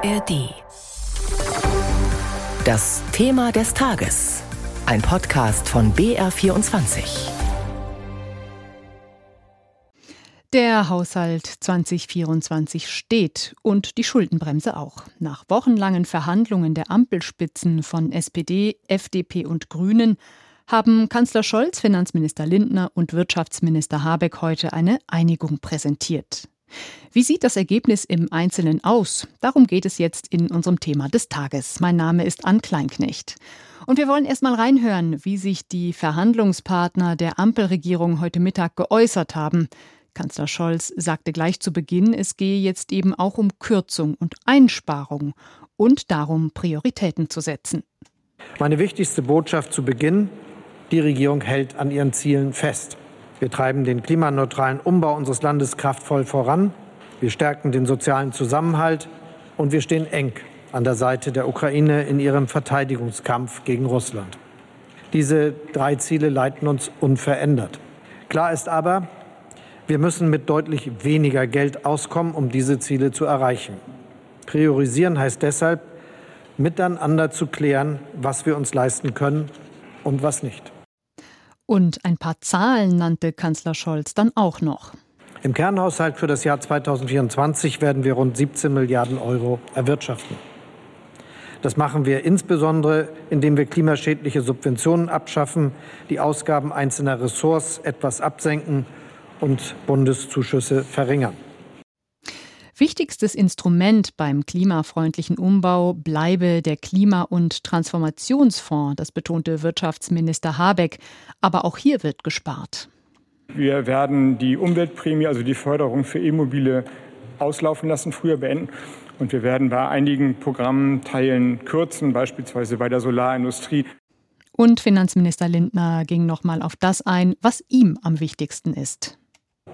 ARD. Das Thema des Tages. Ein Podcast von BR24. Der Haushalt 2024 steht und die Schuldenbremse auch. Nach wochenlangen Verhandlungen der Ampelspitzen von SPD, FDP und Grünen haben Kanzler Scholz, Finanzminister Lindner und Wirtschaftsminister Habeck heute eine Einigung präsentiert. Wie sieht das Ergebnis im Einzelnen aus? Darum geht es jetzt in unserem Thema des Tages. Mein Name ist Ann Kleinknecht. Und wir wollen erst mal reinhören, wie sich die Verhandlungspartner der Ampelregierung heute Mittag geäußert haben. Kanzler Scholz sagte gleich zu Beginn, es gehe jetzt eben auch um Kürzung und Einsparung und darum, Prioritäten zu setzen. Meine wichtigste Botschaft zu Beginn, die Regierung hält an ihren Zielen fest. Wir treiben den klimaneutralen Umbau unseres Landes kraftvoll voran. Wir stärken den sozialen Zusammenhalt und wir stehen eng an der Seite der Ukraine in ihrem Verteidigungskampf gegen Russland. Diese drei Ziele leiten uns unverändert. Klar ist aber, wir müssen mit deutlich weniger Geld auskommen, um diese Ziele zu erreichen. Priorisieren heißt deshalb, miteinander zu klären, was wir uns leisten können und was nicht. Und ein paar Zahlen nannte Kanzler Scholz dann auch noch. Im Kernhaushalt für das Jahr 2024 werden wir rund 17 Milliarden Euro erwirtschaften. Das machen wir insbesondere, indem wir klimaschädliche Subventionen abschaffen, die Ausgaben einzelner Ressorts etwas absenken und Bundeszuschüsse verringern. Wichtigstes Instrument beim klimafreundlichen Umbau bleibe der Klima- und Transformationsfonds, das betonte Wirtschaftsminister Habeck. Aber auch hier wird gespart. Wir werden die Umweltprämie, also die Förderung für E-Mobile, auslaufen lassen, früher beenden. Und wir werden bei einigen Programmen Teilen kürzen, beispielsweise bei der Solarindustrie. Und Finanzminister Lindner ging noch mal auf das ein, was ihm am wichtigsten ist.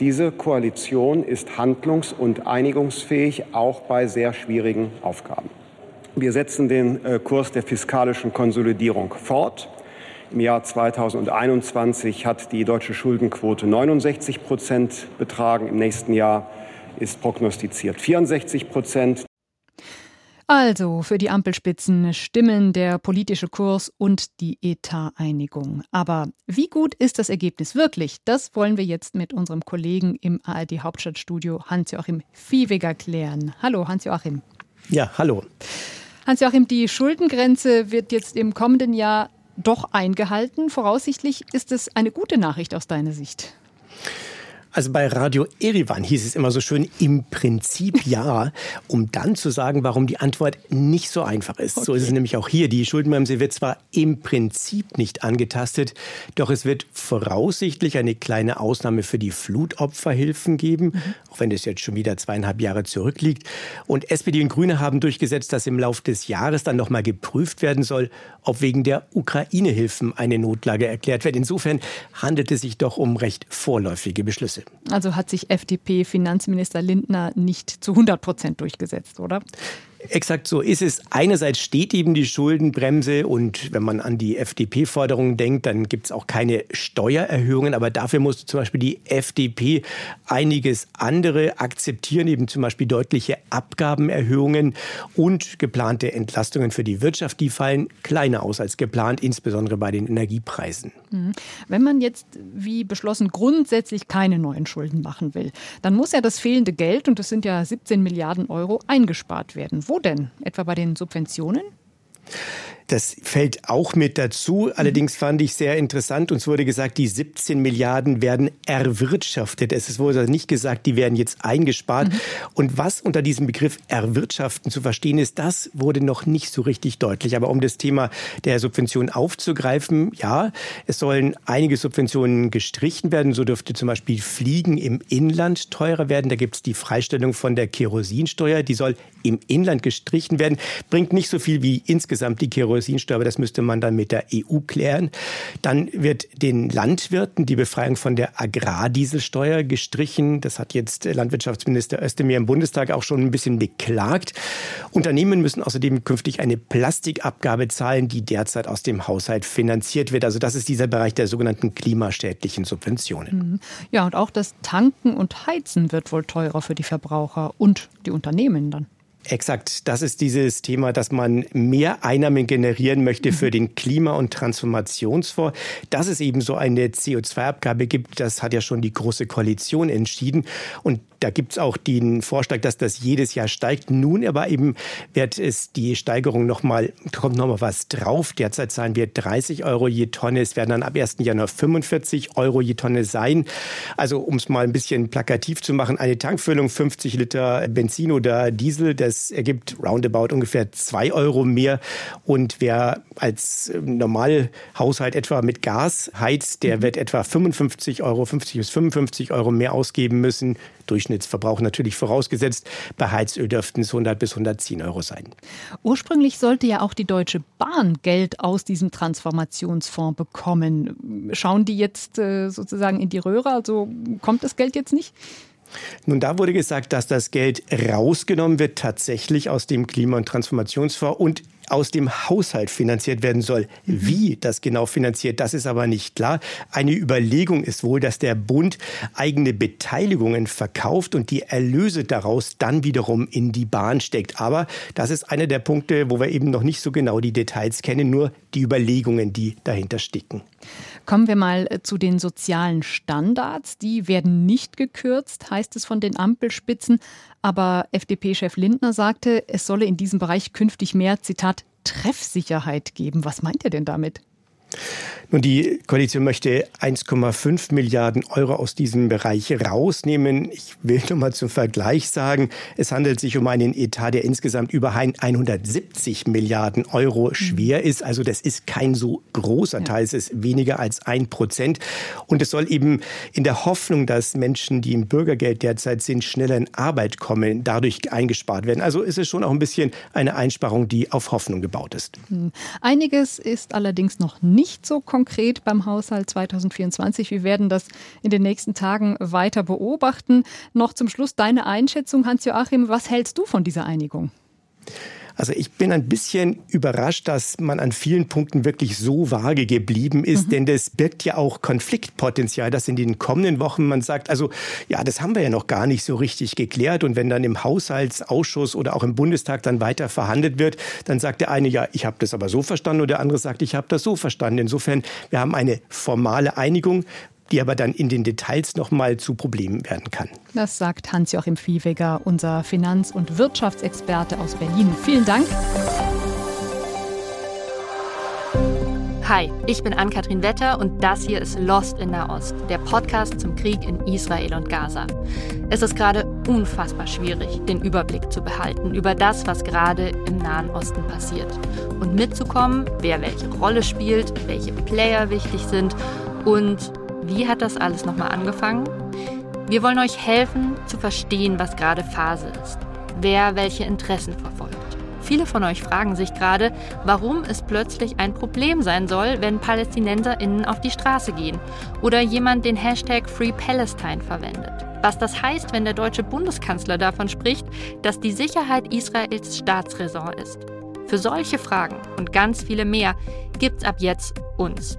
Diese Koalition ist handlungs- und einigungsfähig, auch bei sehr schwierigen Aufgaben. Wir setzen den äh, Kurs der fiskalischen Konsolidierung fort. Im Jahr 2021 hat die deutsche Schuldenquote 69 Prozent betragen. Im nächsten Jahr ist prognostiziert 64 Prozent. Also für die Ampelspitzen stimmen der politische Kurs und die Etateinigung. Aber wie gut ist das Ergebnis wirklich? Das wollen wir jetzt mit unserem Kollegen im ARD Hauptstadtstudio Hans-Joachim Viehweger klären. Hallo Hans-Joachim. Ja, hallo. Hans-Joachim, die Schuldengrenze wird jetzt im kommenden Jahr doch eingehalten. Voraussichtlich ist es eine gute Nachricht aus deiner Sicht. Also bei Radio Erivan hieß es immer so schön, im Prinzip ja, um dann zu sagen, warum die Antwort nicht so einfach ist. Okay. So ist es nämlich auch hier. Die Schuldenbremse wird zwar im Prinzip nicht angetastet, doch es wird voraussichtlich eine kleine Ausnahme für die Flutopferhilfen geben, mhm. auch wenn das jetzt schon wieder zweieinhalb Jahre zurückliegt. Und SPD und Grüne haben durchgesetzt, dass im Laufe des Jahres dann nochmal geprüft werden soll, ob wegen der Ukraine-Hilfen eine Notlage erklärt wird. Insofern handelt es sich doch um recht vorläufige Beschlüsse. Also hat sich FDP-Finanzminister Lindner nicht zu 100 Prozent durchgesetzt, oder? Exakt so ist es. Einerseits steht eben die Schuldenbremse und wenn man an die FDP-Forderungen denkt, dann gibt es auch keine Steuererhöhungen. Aber dafür musste zum Beispiel die FDP einiges andere akzeptieren, eben zum Beispiel deutliche Abgabenerhöhungen und geplante Entlastungen für die Wirtschaft. Die fallen kleiner aus als geplant, insbesondere bei den Energiepreisen. Mhm. Wenn man jetzt, wie beschlossen, grundsätzlich keine neuen Schulden machen will, dann muss ja das fehlende Geld, und das sind ja 17 Milliarden Euro, eingespart werden. Wo denn? Etwa bei den Subventionen? Das fällt auch mit dazu. Allerdings fand ich sehr interessant, uns wurde gesagt, die 17 Milliarden werden erwirtschaftet. Es wurde also nicht gesagt, die werden jetzt eingespart. Mhm. Und was unter diesem Begriff erwirtschaften zu verstehen ist, das wurde noch nicht so richtig deutlich. Aber um das Thema der Subvention aufzugreifen, ja, es sollen einige Subventionen gestrichen werden. So dürfte zum Beispiel Fliegen im Inland teurer werden. Da gibt es die Freistellung von der Kerosinsteuer. Die soll im Inland gestrichen werden. Bringt nicht so viel wie insgesamt die Kerosinsteuer Kerosinsteuer, aber das müsste man dann mit der EU klären. Dann wird den Landwirten die Befreiung von der Agrardieselsteuer gestrichen. Das hat jetzt Landwirtschaftsminister Özdemir im Bundestag auch schon ein bisschen beklagt. Unternehmen müssen außerdem künftig eine Plastikabgabe zahlen, die derzeit aus dem Haushalt finanziert wird. Also das ist dieser Bereich der sogenannten klimaschädlichen Subventionen. Mhm. Ja, und auch das Tanken und Heizen wird wohl teurer für die Verbraucher und die Unternehmen dann. Exakt, das ist dieses Thema, dass man mehr Einnahmen generieren möchte für den Klima- und Transformationsfonds. Dass es eben so eine CO2-Abgabe gibt, das hat ja schon die Große Koalition entschieden. Und da gibt es auch den Vorschlag, dass das jedes Jahr steigt. Nun aber eben wird es die Steigerung nochmal, kommt nochmal was drauf. Derzeit zahlen wir 30 Euro je Tonne. Es werden dann ab 1. Januar 45 Euro je Tonne sein. Also um es mal ein bisschen plakativ zu machen, eine Tankfüllung 50 Liter Benzin oder Diesel, das ergibt roundabout ungefähr 2 Euro mehr. Und wer als Normalhaushalt etwa mit Gas heizt, der wird etwa 55 Euro, 50 bis 55 Euro mehr ausgeben müssen. Durchschnittsverbrauch natürlich vorausgesetzt. Bei Heizöl dürften es 100 bis 110 Euro sein. Ursprünglich sollte ja auch die Deutsche Bahn Geld aus diesem Transformationsfonds bekommen. Schauen die jetzt äh, sozusagen in die Röhre? Also kommt das Geld jetzt nicht? Nun, da wurde gesagt, dass das Geld rausgenommen wird, tatsächlich aus dem Klima- und Transformationsfonds und aus dem Haushalt finanziert werden soll. Wie das genau finanziert, das ist aber nicht klar. Eine Überlegung ist wohl, dass der Bund eigene Beteiligungen verkauft und die Erlöse daraus dann wiederum in die Bahn steckt. Aber das ist einer der Punkte, wo wir eben noch nicht so genau die Details kennen, nur die Überlegungen, die dahinter stecken. Kommen wir mal äh, zu den sozialen Standards. Die werden nicht gekürzt, heißt es von den Ampelspitzen. Aber FDP-Chef Lindner sagte, es solle in diesem Bereich künftig mehr, Zitat, Treffsicherheit geben. Was meint er denn damit? Nun, die Koalition möchte 1,5 Milliarden Euro aus diesem Bereich rausnehmen. Ich will nur mal zum Vergleich sagen, es handelt sich um einen Etat, der insgesamt über 170 Milliarden Euro schwer ist. Also das ist kein so großer Teil, es ist weniger als ein Prozent. Und es soll eben in der Hoffnung, dass Menschen, die im Bürgergeld derzeit sind, schneller in Arbeit kommen, dadurch eingespart werden. Also ist es schon auch ein bisschen eine Einsparung, die auf Hoffnung gebaut ist. Hm. Einiges ist allerdings noch nicht so konkret konkret beim Haushalt 2024. Wir werden das in den nächsten Tagen weiter beobachten. Noch zum Schluss deine Einschätzung, Hans-Joachim. Was hältst du von dieser Einigung? Also ich bin ein bisschen überrascht, dass man an vielen Punkten wirklich so vage geblieben ist, mhm. denn das birgt ja auch Konfliktpotenzial, dass in den kommenden Wochen man sagt, also ja, das haben wir ja noch gar nicht so richtig geklärt und wenn dann im Haushaltsausschuss oder auch im Bundestag dann weiter verhandelt wird, dann sagt der eine, ja, ich habe das aber so verstanden und der andere sagt, ich habe das so verstanden. Insofern, wir haben eine formale Einigung, die aber dann in den Details noch mal zu Problemen werden kann. Das sagt Hans-Joachim Viehweger, unser Finanz- und Wirtschaftsexperte aus Berlin. Vielen Dank. Hi, ich bin Ann-Kathrin Wetter und das hier ist Lost in Nahost, der Podcast zum Krieg in Israel und Gaza. Es ist gerade unfassbar schwierig, den Überblick zu behalten über das, was gerade im Nahen Osten passiert und mitzukommen, wer welche Rolle spielt, welche Player wichtig sind und wie hat das alles nochmal angefangen? Wir wollen euch helfen zu verstehen, was gerade Phase ist, wer welche Interessen verfolgt. Viele von euch fragen sich gerade, warum es plötzlich ein Problem sein soll, wenn PalästinenserInnen auf die Straße gehen oder jemand den Hashtag Free Palestine verwendet. Was das heißt, wenn der deutsche Bundeskanzler davon spricht, dass die Sicherheit Israels Staatsräson ist. Für solche Fragen und ganz viele mehr gibt's ab jetzt uns.